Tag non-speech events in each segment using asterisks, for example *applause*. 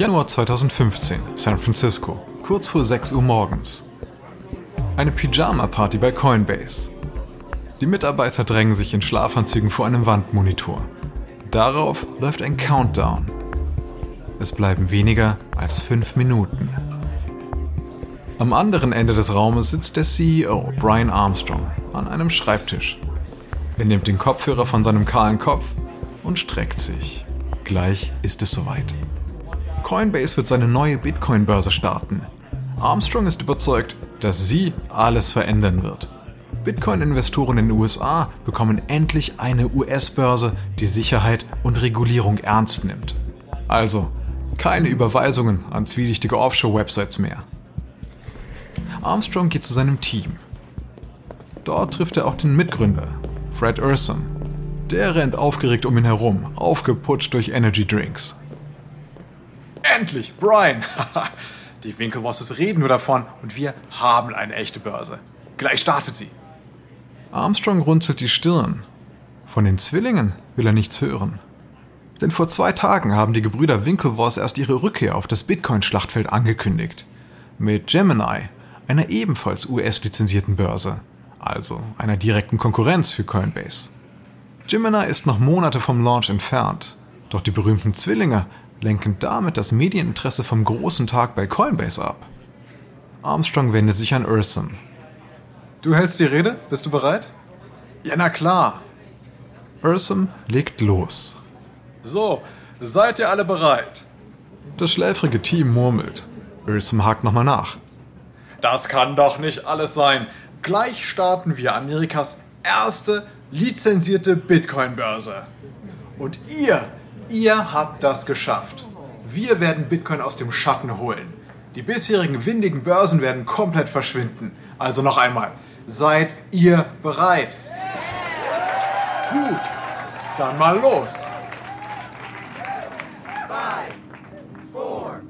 Januar 2015, San Francisco, kurz vor 6 Uhr morgens. Eine Pyjama-Party bei Coinbase. Die Mitarbeiter drängen sich in Schlafanzügen vor einem Wandmonitor. Darauf läuft ein Countdown. Es bleiben weniger als fünf Minuten. Am anderen Ende des Raumes sitzt der CEO, Brian Armstrong, an einem Schreibtisch. Er nimmt den Kopfhörer von seinem kahlen Kopf und streckt sich. Gleich ist es soweit. Coinbase wird seine neue Bitcoin-Börse starten. Armstrong ist überzeugt, dass sie alles verändern wird. Bitcoin-Investoren in den USA bekommen endlich eine US-Börse, die Sicherheit und Regulierung ernst nimmt. Also, keine Überweisungen an zwielichtige Offshore-Websites mehr. Armstrong geht zu seinem Team. Dort trifft er auch den Mitgründer, Fred Urson. Der rennt aufgeregt um ihn herum, aufgeputscht durch Energy Drinks. Endlich, Brian! *laughs* Die Winkelwosses reden nur davon und wir haben eine echte Börse. Gleich startet sie. Armstrong runzelt die Stirn. Von den Zwillingen will er nichts hören. Denn vor zwei Tagen haben die Gebrüder Winklevoss erst ihre Rückkehr auf das Bitcoin-Schlachtfeld angekündigt. Mit Gemini, einer ebenfalls US-lizenzierten Börse, also einer direkten Konkurrenz für Coinbase. Gemini ist noch Monate vom Launch entfernt, doch die berühmten Zwillinge lenken damit das Medieninteresse vom großen Tag bei Coinbase ab. Armstrong wendet sich an Urson. Du hältst die Rede? Bist du bereit? Ja, na klar. Urson legt los. So, seid ihr alle bereit? Das schläfrige Team murmelt. Urson hakt nochmal nach. Das kann doch nicht alles sein. Gleich starten wir Amerikas erste lizenzierte Bitcoin-Börse. Und ihr Ihr habt das geschafft. Wir werden Bitcoin aus dem Schatten holen. Die bisherigen windigen Börsen werden komplett verschwinden. Also noch einmal, seid ihr bereit? Gut, dann mal los. Five, four,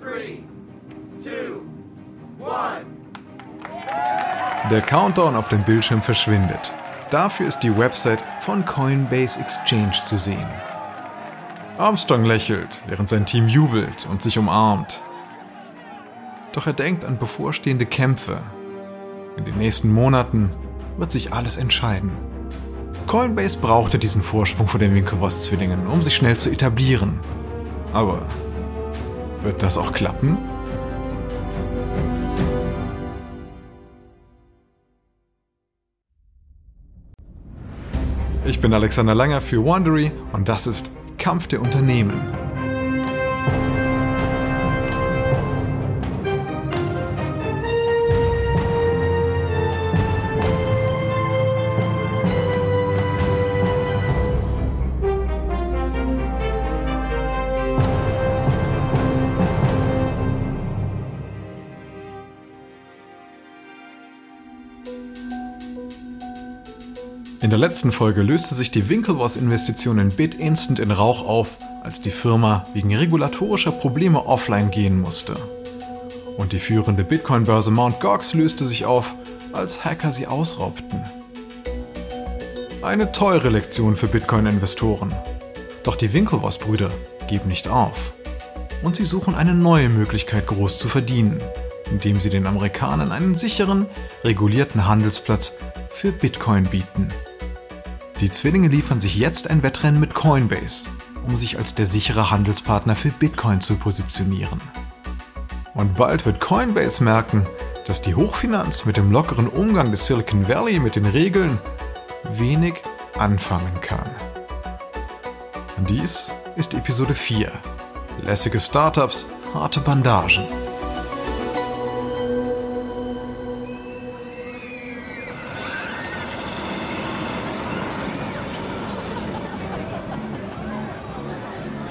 three, two, one. Der Countdown auf dem Bildschirm verschwindet. Dafür ist die Website von Coinbase Exchange zu sehen. Armstrong lächelt, während sein Team jubelt und sich umarmt. Doch er denkt an bevorstehende Kämpfe. In den nächsten Monaten wird sich alles entscheiden. Coinbase brauchte diesen Vorsprung vor den Winklevoss-Zwillingen, um sich schnell zu etablieren. Aber wird das auch klappen? Ich bin Alexander Langer für Wandery und das ist Kampf der Unternehmen. Der letzten Folge löste sich die Winklevoss-Investition in BitInstant in Rauch auf, als die Firma wegen regulatorischer Probleme offline gehen musste. Und die führende Bitcoin-Börse Mt. Gox löste sich auf, als Hacker sie ausraubten. Eine teure Lektion für Bitcoin-Investoren. Doch die Winklevoss-Brüder geben nicht auf. Und sie suchen eine neue Möglichkeit groß zu verdienen, indem sie den Amerikanern einen sicheren, regulierten Handelsplatz für Bitcoin bieten. Die Zwillinge liefern sich jetzt ein Wettrennen mit Coinbase, um sich als der sichere Handelspartner für Bitcoin zu positionieren. Und bald wird Coinbase merken, dass die Hochfinanz mit dem lockeren Umgang des Silicon Valley mit den Regeln wenig anfangen kann. Dies ist Episode 4. Lässige Startups, harte Bandagen.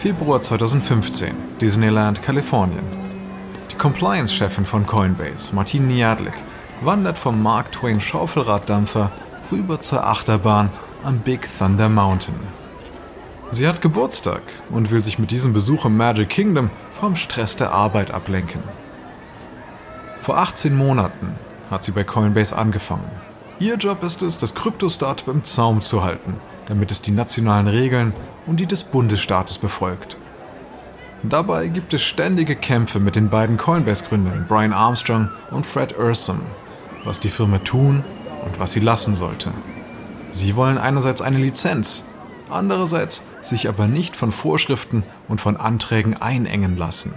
Februar 2015, Disneyland, Kalifornien. Die Compliance-Chefin von Coinbase, Martine Niadlik, wandert vom Mark Twain Schaufelraddampfer rüber zur Achterbahn am Big Thunder Mountain. Sie hat Geburtstag und will sich mit diesem Besuch im Magic Kingdom vom Stress der Arbeit ablenken. Vor 18 Monaten hat sie bei Coinbase angefangen. Ihr Job ist es, das Kryptostart beim Zaum zu halten, damit es die nationalen Regeln und die des Bundesstaates befolgt. Dabei gibt es ständige Kämpfe mit den beiden Coinbase-Gründern Brian Armstrong und Fred Ursum, was die Firma tun und was sie lassen sollte. Sie wollen einerseits eine Lizenz, andererseits sich aber nicht von Vorschriften und von Anträgen einengen lassen.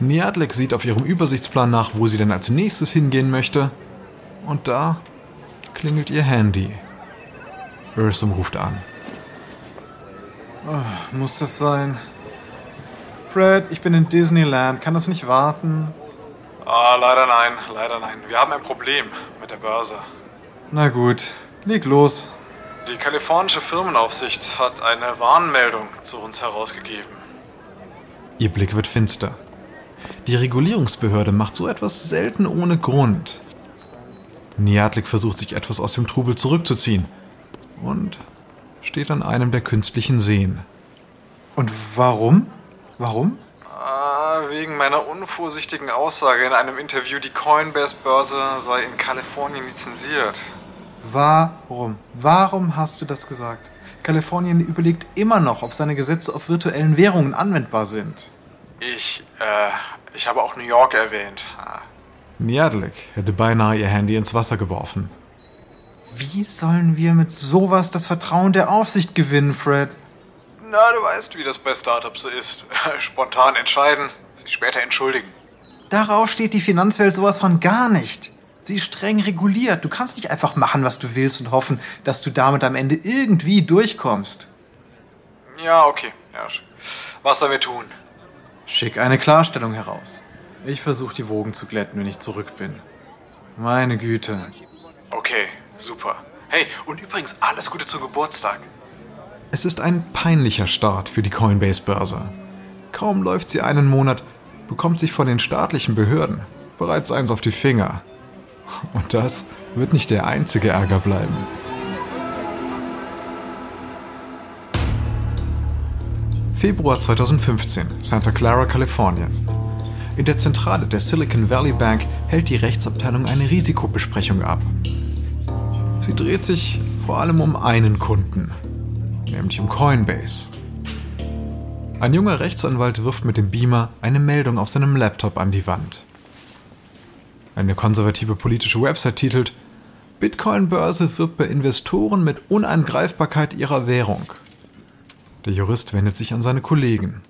Niadlik sieht auf ihrem Übersichtsplan nach, wo sie denn als nächstes hingehen möchte, und da klingelt ihr Handy. Ursum ruft an. Oh, muss das sein? Fred, ich bin in Disneyland. Kann das nicht warten? Ah, leider nein, leider nein. Wir haben ein Problem mit der Börse. Na gut, leg los. Die kalifornische Firmenaufsicht hat eine Warnmeldung zu uns herausgegeben. Ihr Blick wird finster. Die Regulierungsbehörde macht so etwas selten ohne Grund. Niatlik versucht sich etwas aus dem Trubel zurückzuziehen und steht an einem der künstlichen Seen. Und warum? Warum? Ah, wegen meiner unvorsichtigen Aussage in einem Interview, die Coinbase-Börse sei in Kalifornien lizenziert. Warum? Warum hast du das gesagt? Kalifornien überlegt immer noch, ob seine Gesetze auf virtuellen Währungen anwendbar sind. Ich, äh, ich habe auch New York erwähnt. Niadlik hätte beinahe ihr Handy ins Wasser geworfen. Wie sollen wir mit sowas das Vertrauen der Aufsicht gewinnen, Fred? Na, du weißt, wie das bei Startups so ist. *laughs* Spontan entscheiden, sich später entschuldigen. Darauf steht die Finanzwelt sowas von gar nicht. Sie ist streng reguliert. Du kannst nicht einfach machen, was du willst und hoffen, dass du damit am Ende irgendwie durchkommst. Ja, okay. Ja. Was sollen wir tun? Schick eine Klarstellung heraus. Ich versuche die Wogen zu glätten, wenn ich zurück bin. Meine Güte. Okay, super. Hey, und übrigens alles Gute zum Geburtstag. Es ist ein peinlicher Start für die Coinbase-Börse. Kaum läuft sie einen Monat, bekommt sich von den staatlichen Behörden bereits eins auf die Finger. Und das wird nicht der einzige Ärger bleiben. Februar 2015, Santa Clara, Kalifornien. In der Zentrale der Silicon Valley Bank hält die Rechtsabteilung eine Risikobesprechung ab. Sie dreht sich vor allem um einen Kunden, nämlich um Coinbase. Ein junger Rechtsanwalt wirft mit dem Beamer eine Meldung auf seinem Laptop an die Wand. Eine konservative politische Website titelt Bitcoin-Börse wirbt bei Investoren mit Uneingreifbarkeit ihrer Währung. Der Jurist wendet sich an seine Kollegen.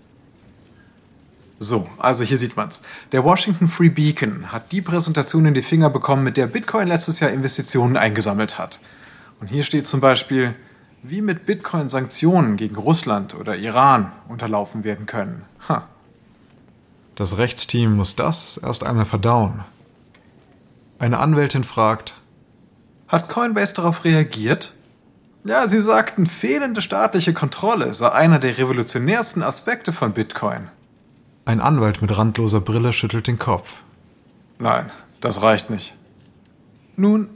So, also hier sieht man's. Der Washington Free Beacon hat die Präsentation in die Finger bekommen, mit der Bitcoin letztes Jahr Investitionen eingesammelt hat. Und hier steht zum Beispiel, wie mit Bitcoin Sanktionen gegen Russland oder Iran unterlaufen werden können. Ha. Das Rechtsteam muss das erst einmal verdauen. Eine Anwältin fragt, hat Coinbase darauf reagiert? Ja, sie sagten, fehlende staatliche Kontrolle sei einer der revolutionärsten Aspekte von Bitcoin. Ein Anwalt mit randloser Brille schüttelt den Kopf. Nein, das reicht nicht. Nun,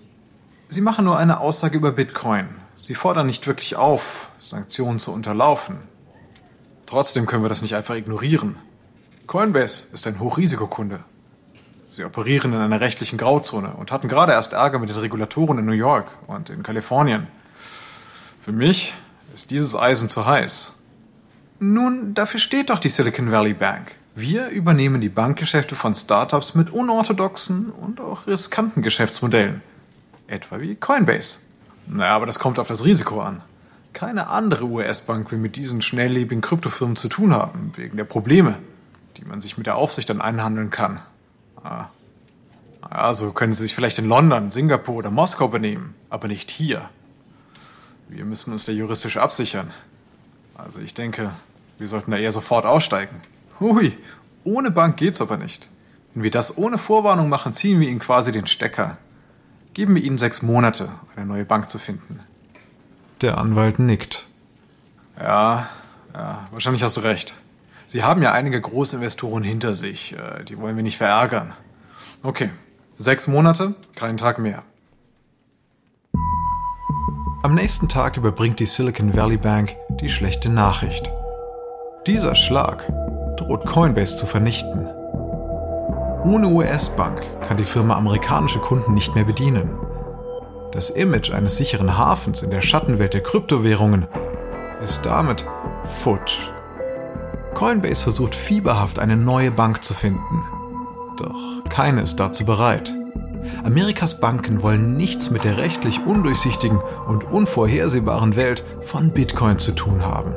Sie machen nur eine Aussage über Bitcoin. Sie fordern nicht wirklich auf, Sanktionen zu unterlaufen. Trotzdem können wir das nicht einfach ignorieren. Coinbase ist ein Hochrisikokunde. Sie operieren in einer rechtlichen Grauzone und hatten gerade erst Ärger mit den Regulatoren in New York und in Kalifornien. Für mich ist dieses Eisen zu heiß. Nun, dafür steht doch die Silicon Valley Bank. Wir übernehmen die Bankgeschäfte von Startups mit unorthodoxen und auch riskanten Geschäftsmodellen. Etwa wie Coinbase. Naja, aber das kommt auf das Risiko an. Keine andere US-Bank will mit diesen schnelllebigen Kryptofirmen zu tun haben, wegen der Probleme, die man sich mit der Aufsicht dann einhandeln kann. Ah. Also können sie sich vielleicht in London, Singapur oder Moskau benehmen, aber nicht hier. Wir müssen uns da juristisch absichern. Also ich denke, wir sollten da eher sofort aussteigen. Hui, ohne Bank geht's aber nicht. Wenn wir das ohne Vorwarnung machen, ziehen wir ihnen quasi den Stecker. Geben wir ihnen sechs Monate, eine neue Bank zu finden. Der Anwalt nickt. Ja, ja, wahrscheinlich hast du recht. Sie haben ja einige große Investoren hinter sich. Äh, die wollen wir nicht verärgern. Okay, sechs Monate, keinen Tag mehr. Am nächsten Tag überbringt die Silicon Valley Bank die schlechte Nachricht. Dieser Schlag droht Coinbase zu vernichten. Ohne US-Bank kann die Firma amerikanische Kunden nicht mehr bedienen. Das Image eines sicheren Hafens in der Schattenwelt der Kryptowährungen ist damit futsch. Coinbase versucht fieberhaft eine neue Bank zu finden. Doch keine ist dazu bereit. Amerikas Banken wollen nichts mit der rechtlich undurchsichtigen und unvorhersehbaren Welt von Bitcoin zu tun haben.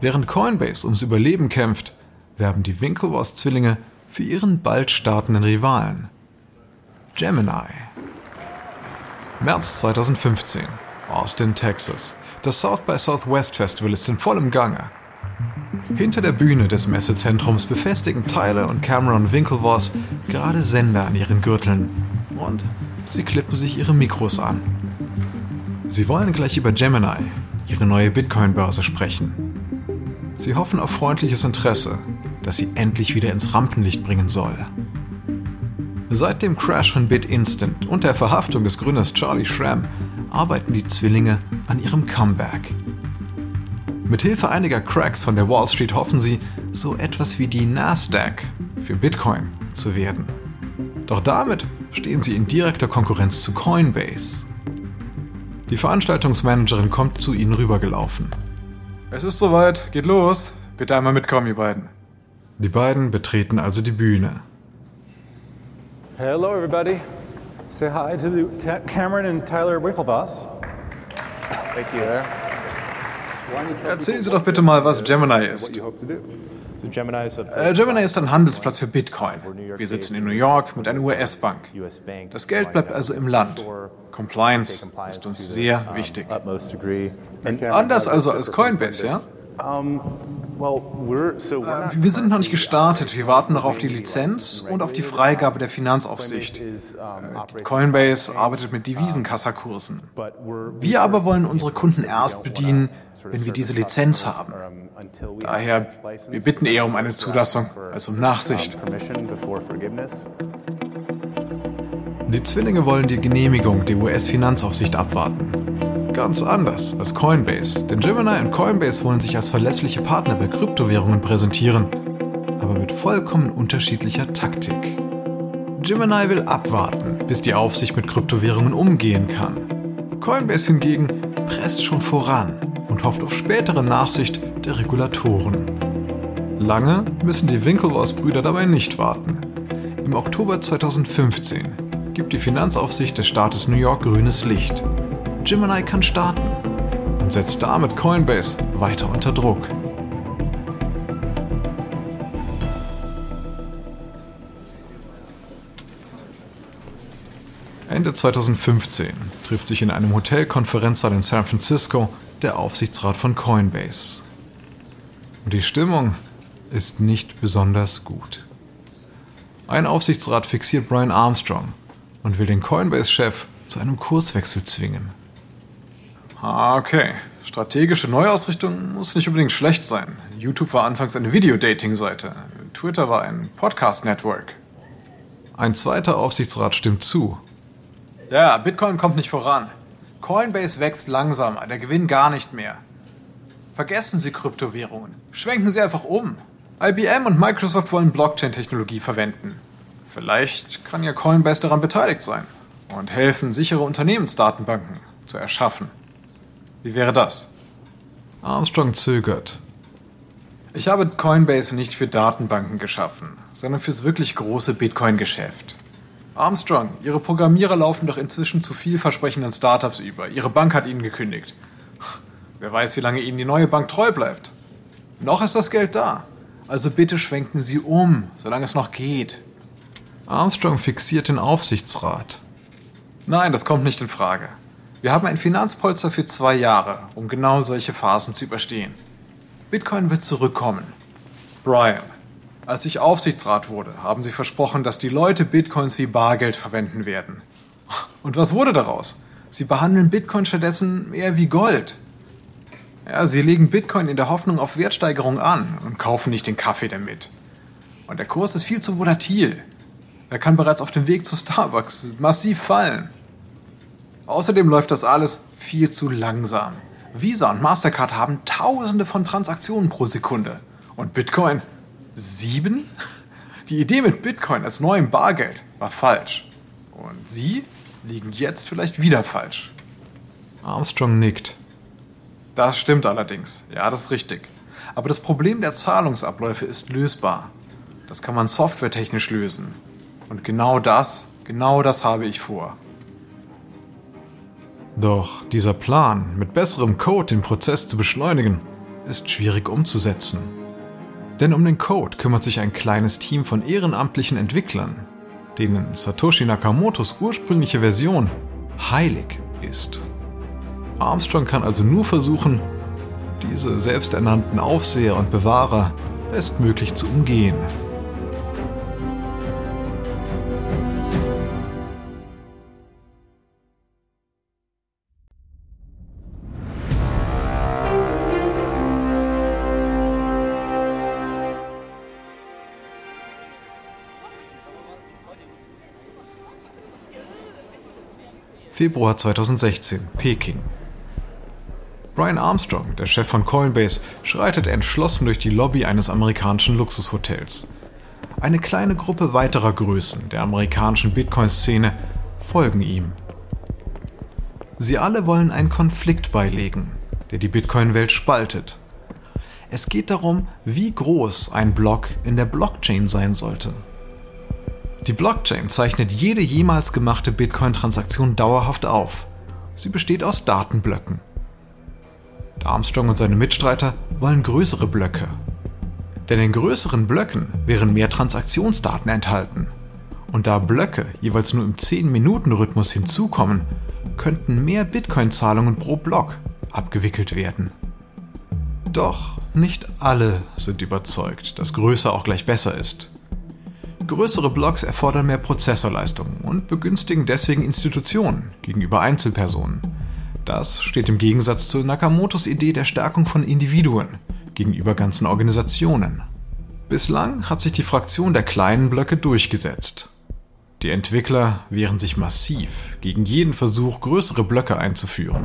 Während Coinbase ums Überleben kämpft, werben die Winklevoss-Zwillinge für ihren bald startenden Rivalen. Gemini. März 2015, Austin, Texas. Das South by Southwest Festival ist in vollem Gange. Hinter der Bühne des Messezentrums befestigen Tyler und Cameron Winklevoss gerade Sender an ihren Gürteln und sie klippen sich ihre Mikros an. Sie wollen gleich über Gemini, ihre neue Bitcoin-Börse, sprechen. Sie hoffen auf freundliches Interesse, das sie endlich wieder ins Rampenlicht bringen soll. Seit dem Crash von BitInstant und der Verhaftung des Gründers Charlie Schramm arbeiten die Zwillinge an ihrem Comeback. Mithilfe einiger Cracks von der Wall Street hoffen sie, so etwas wie die Nasdaq für Bitcoin zu werden. Doch damit stehen sie in direkter Konkurrenz zu Coinbase. Die Veranstaltungsmanagerin kommt zu ihnen rübergelaufen. Es ist soweit, geht los. Bitte einmal mitkommen, ihr beiden. Die beiden betreten also die Bühne. Hello, everybody. Say hi to the, Ta- Cameron and Tyler Winklevoss. Thank you. Erzählen Sie doch bitte mal, was Gemini ist. Gemini Äh, Gemini ist ein Handelsplatz für Bitcoin. Wir sitzen in New York mit einer US-Bank. Das Geld bleibt also im Land. Compliance ist uns sehr wichtig. Anders also als Coinbase, ja? Not Wir sind noch nicht gestartet. Wir warten noch auf die Lizenz und auf die Freigabe der Finanzaufsicht. operating, Coinbase arbeitet mit Devisenkassakursen. Wir aber wollen unsere Kunden erst bedienen, wenn wir diese Lizenz haben. Daher, wir bitten eher um eine Zulassung als um Nachsicht. Die Zwillinge wollen die Genehmigung der US-Finanzaufsicht abwarten. Ganz anders als Coinbase, denn Gemini und Coinbase wollen sich als verlässliche Partner bei Kryptowährungen präsentieren, aber mit vollkommen unterschiedlicher Taktik. Gemini will abwarten, bis die Aufsicht mit Kryptowährungen umgehen kann. Coinbase hingegen presst schon voran und hofft auf spätere Nachsicht der Regulatoren. Lange müssen die Winklevoss-Brüder dabei nicht warten. Im Oktober 2015 gibt die Finanzaufsicht des Staates New York grünes Licht. Gemini kann starten und setzt damit Coinbase weiter unter Druck. Ende 2015 trifft sich in einem Hotelkonferenzsaal in San Francisco der Aufsichtsrat von Coinbase. Und die Stimmung ist nicht besonders gut. Ein Aufsichtsrat fixiert Brian Armstrong und will den Coinbase-Chef zu einem Kurswechsel zwingen. Ah, okay. Strategische Neuausrichtung muss nicht unbedingt schlecht sein. YouTube war anfangs eine Videodating-Seite. Twitter war ein Podcast-Network. Ein zweiter Aufsichtsrat stimmt zu. Ja, Bitcoin kommt nicht voran. Coinbase wächst langsamer, der Gewinn gar nicht mehr. Vergessen Sie Kryptowährungen. Schwenken Sie einfach um. IBM und Microsoft wollen Blockchain-Technologie verwenden. Vielleicht kann ja Coinbase daran beteiligt sein und helfen, sichere Unternehmensdatenbanken zu erschaffen. Wie wäre das? Armstrong zögert. Ich habe Coinbase nicht für Datenbanken geschaffen, sondern fürs wirklich große Bitcoin-Geschäft. Armstrong, Ihre Programmierer laufen doch inzwischen zu vielversprechenden Startups über. Ihre Bank hat Ihnen gekündigt. Wer weiß, wie lange Ihnen die neue Bank treu bleibt. Noch ist das Geld da. Also bitte schwenken Sie um, solange es noch geht. Armstrong fixiert den Aufsichtsrat. Nein, das kommt nicht in Frage. Wir haben ein Finanzpolster für zwei Jahre, um genau solche Phasen zu überstehen. Bitcoin wird zurückkommen. Brian, als ich Aufsichtsrat wurde, haben Sie versprochen, dass die Leute Bitcoins wie Bargeld verwenden werden. Und was wurde daraus? Sie behandeln Bitcoin stattdessen eher wie Gold. Ja, sie legen Bitcoin in der Hoffnung auf Wertsteigerung an und kaufen nicht den Kaffee damit. Und der Kurs ist viel zu volatil. Er kann bereits auf dem Weg zu Starbucks massiv fallen. Außerdem läuft das alles viel zu langsam. Visa und Mastercard haben Tausende von Transaktionen pro Sekunde. Und Bitcoin? Sieben? Die Idee mit Bitcoin als neuem Bargeld war falsch. Und Sie liegen jetzt vielleicht wieder falsch. Armstrong nickt. Das stimmt allerdings. Ja, das ist richtig. Aber das Problem der Zahlungsabläufe ist lösbar. Das kann man softwaretechnisch lösen. Und genau das, genau das habe ich vor. Doch dieser Plan, mit besserem Code den Prozess zu beschleunigen, ist schwierig umzusetzen. Denn um den Code kümmert sich ein kleines Team von ehrenamtlichen Entwicklern, denen Satoshi Nakamotos ursprüngliche Version heilig ist. Armstrong kann also nur versuchen, diese selbsternannten Aufseher und Bewahrer bestmöglich zu umgehen. Februar 2016, Peking. Brian Armstrong, der Chef von Coinbase, schreitet entschlossen durch die Lobby eines amerikanischen Luxushotels. Eine kleine Gruppe weiterer Größen der amerikanischen Bitcoin-Szene folgen ihm. Sie alle wollen einen Konflikt beilegen, der die Bitcoin-Welt spaltet. Es geht darum, wie groß ein Block in der Blockchain sein sollte. Die Blockchain zeichnet jede jemals gemachte Bitcoin-Transaktion dauerhaft auf. Sie besteht aus Datenblöcken. Armstrong und seine Mitstreiter wollen größere Blöcke. Denn in größeren Blöcken wären mehr Transaktionsdaten enthalten. Und da Blöcke jeweils nur im 10-Minuten-Rhythmus hinzukommen, könnten mehr Bitcoin-Zahlungen pro Block abgewickelt werden. Doch nicht alle sind überzeugt, dass größer auch gleich besser ist. Größere Blocks erfordern mehr Prozessorleistung und begünstigen deswegen Institutionen gegenüber Einzelpersonen. Das steht im Gegensatz zu Nakamotos Idee der Stärkung von Individuen gegenüber ganzen Organisationen. Bislang hat sich die Fraktion der kleinen Blöcke durchgesetzt. Die Entwickler wehren sich massiv gegen jeden Versuch, größere Blöcke einzuführen.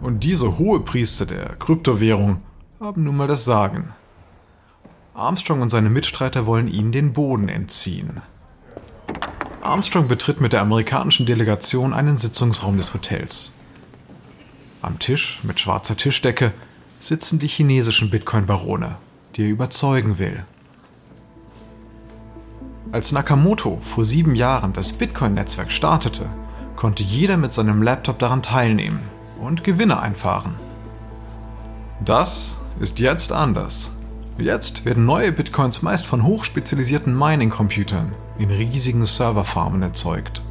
Und diese hohe Priester der Kryptowährung haben nun mal das Sagen. Armstrong und seine Mitstreiter wollen ihnen den Boden entziehen. Armstrong betritt mit der amerikanischen Delegation einen Sitzungsraum des Hotels. Am Tisch mit schwarzer Tischdecke sitzen die chinesischen Bitcoin-Barone, die er überzeugen will. Als Nakamoto vor sieben Jahren das Bitcoin-Netzwerk startete, konnte jeder mit seinem Laptop daran teilnehmen und Gewinne einfahren. Das ist jetzt anders. Jetzt werden neue Bitcoins meist von hochspezialisierten Mining-Computern in riesigen Serverfarmen erzeugt.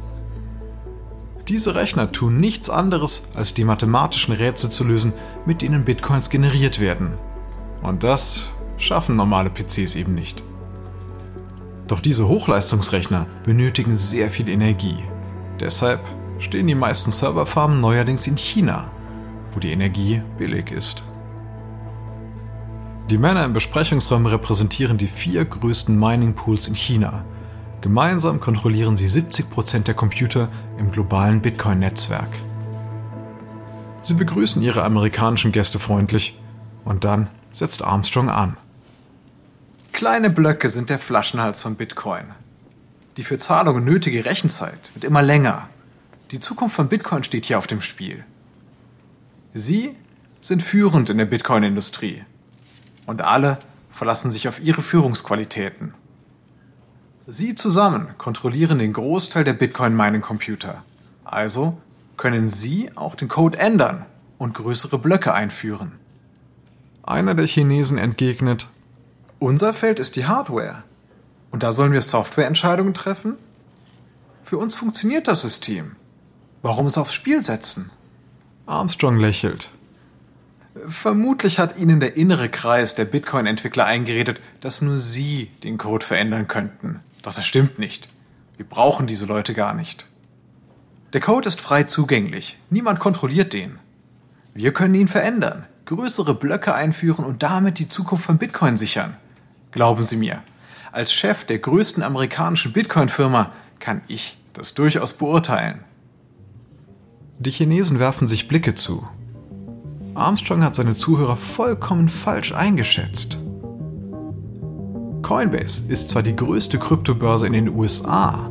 Diese Rechner tun nichts anderes, als die mathematischen Rätsel zu lösen, mit denen Bitcoins generiert werden. Und das schaffen normale PCs eben nicht. Doch diese Hochleistungsrechner benötigen sehr viel Energie. Deshalb stehen die meisten Serverfarmen neuerdings in China, wo die Energie billig ist. Die Männer im Besprechungsraum repräsentieren die vier größten Mining Pools in China. Gemeinsam kontrollieren sie 70% der Computer im globalen Bitcoin-Netzwerk. Sie begrüßen ihre amerikanischen Gäste freundlich und dann setzt Armstrong an. Kleine Blöcke sind der Flaschenhals von Bitcoin. Die für Zahlungen nötige Rechenzeit wird immer länger. Die Zukunft von Bitcoin steht hier auf dem Spiel. Sie sind führend in der Bitcoin-Industrie und alle verlassen sich auf ihre Führungsqualitäten. Sie zusammen kontrollieren den Großteil der Bitcoin-Mining-Computer. Also können Sie auch den Code ändern und größere Blöcke einführen. Einer der Chinesen entgegnet, unser Feld ist die Hardware. Und da sollen wir Softwareentscheidungen treffen? Für uns funktioniert das System. Warum es aufs Spiel setzen? Armstrong lächelt. Vermutlich hat Ihnen der innere Kreis der Bitcoin-Entwickler eingeredet, dass nur Sie den Code verändern könnten. Doch das stimmt nicht. Wir brauchen diese Leute gar nicht. Der Code ist frei zugänglich. Niemand kontrolliert den. Wir können ihn verändern, größere Blöcke einführen und damit die Zukunft von Bitcoin sichern. Glauben Sie mir, als Chef der größten amerikanischen Bitcoin-Firma kann ich das durchaus beurteilen. Die Chinesen werfen sich Blicke zu Armstrong hat seine Zuhörer vollkommen falsch eingeschätzt. Coinbase ist zwar die größte Kryptobörse in den USA,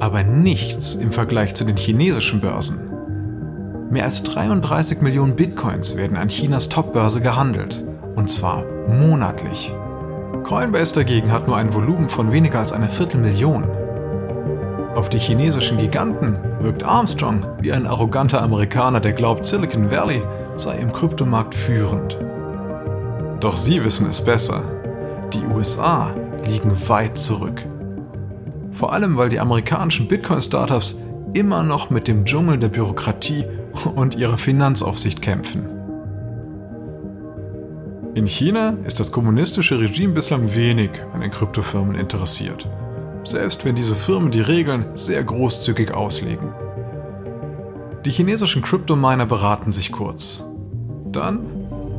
aber nichts im Vergleich zu den chinesischen Börsen. Mehr als 33 Millionen Bitcoins werden an Chinas Top-Börse gehandelt. Und zwar monatlich. Coinbase dagegen hat nur ein Volumen von weniger als einer Viertelmillion. Auf die chinesischen Giganten wirkt Armstrong wie ein arroganter Amerikaner, der glaubt, Silicon Valley sei im Kryptomarkt führend. Doch sie wissen es besser. Die USA liegen weit zurück. Vor allem, weil die amerikanischen Bitcoin-Startups immer noch mit dem Dschungel der Bürokratie und ihrer Finanzaufsicht kämpfen. In China ist das kommunistische Regime bislang wenig an den Kryptofirmen interessiert, selbst wenn diese Firmen die Regeln sehr großzügig auslegen. Die chinesischen Kryptominer beraten sich kurz. Dann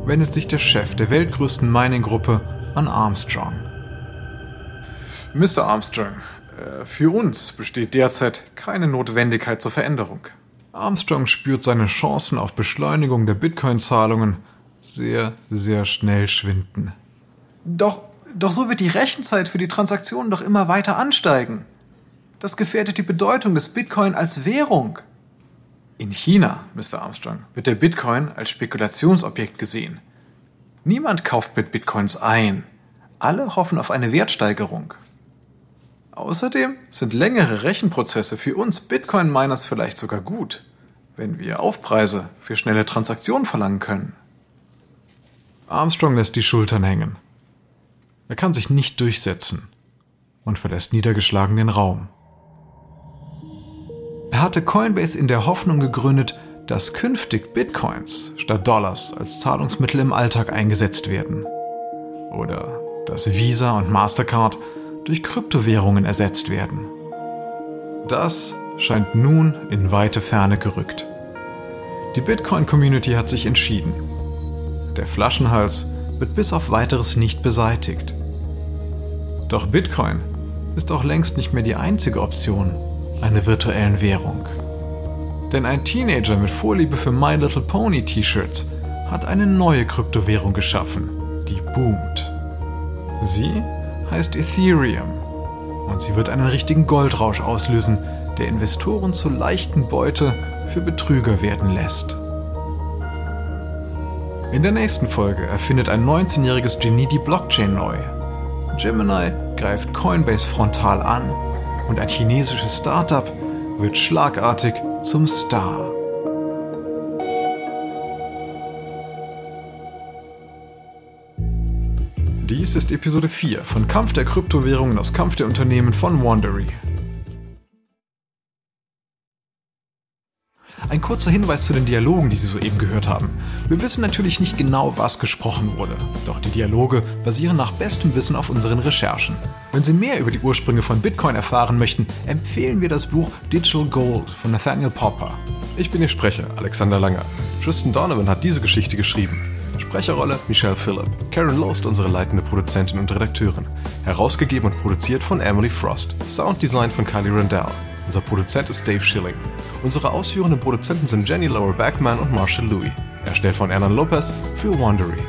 wendet sich der Chef der weltgrößten Mining-Gruppe an Armstrong. Mr. Armstrong, äh, für uns besteht derzeit keine Notwendigkeit zur Veränderung. Armstrong spürt seine Chancen auf Beschleunigung der Bitcoin-Zahlungen sehr, sehr schnell schwinden. Doch, doch so wird die Rechenzeit für die Transaktionen doch immer weiter ansteigen. Das gefährdet die Bedeutung des Bitcoin als Währung. In China, Mr. Armstrong, wird der Bitcoin als Spekulationsobjekt gesehen. Niemand kauft mit Bitcoins ein. Alle hoffen auf eine Wertsteigerung. Außerdem sind längere Rechenprozesse für uns Bitcoin-Miners vielleicht sogar gut, wenn wir Aufpreise für schnelle Transaktionen verlangen können. Armstrong lässt die Schultern hängen. Er kann sich nicht durchsetzen und verlässt niedergeschlagen den Raum. Hatte Coinbase in der Hoffnung gegründet, dass künftig Bitcoins statt Dollars als Zahlungsmittel im Alltag eingesetzt werden. Oder dass Visa und Mastercard durch Kryptowährungen ersetzt werden. Das scheint nun in weite Ferne gerückt. Die Bitcoin-Community hat sich entschieden. Der Flaschenhals wird bis auf weiteres nicht beseitigt. Doch Bitcoin ist auch längst nicht mehr die einzige Option einer virtuellen Währung. Denn ein Teenager mit Vorliebe für My Little Pony T-Shirts hat eine neue Kryptowährung geschaffen, die boomt. Sie heißt Ethereum und sie wird einen richtigen Goldrausch auslösen, der Investoren zur leichten Beute für Betrüger werden lässt. In der nächsten Folge erfindet ein 19-jähriges Genie die Blockchain neu. Gemini greift Coinbase frontal an und ein chinesisches Startup wird schlagartig zum Star. Dies ist Episode 4 von Kampf der Kryptowährungen aus Kampf der Unternehmen von Wandery. Ein kurzer Hinweis zu den Dialogen, die Sie soeben gehört haben. Wir wissen natürlich nicht genau, was gesprochen wurde, doch die Dialoge basieren nach bestem Wissen auf unseren Recherchen. Wenn Sie mehr über die Ursprünge von Bitcoin erfahren möchten, empfehlen wir das Buch Digital Gold von Nathaniel Popper. Ich bin Ihr Sprecher, Alexander Langer. Tristan Donovan hat diese Geschichte geschrieben. Sprecherrolle Michelle Phillip. Karen Lost unsere leitende Produzentin und Redakteurin. Herausgegeben und produziert von Emily Frost. Sounddesign von Kylie Randell. Unser Produzent ist Dave Schilling. Unsere ausführenden Produzenten sind Jenny Lower Backman und Marshall Louis. Erstellt von Ernan Lopez für Wandery.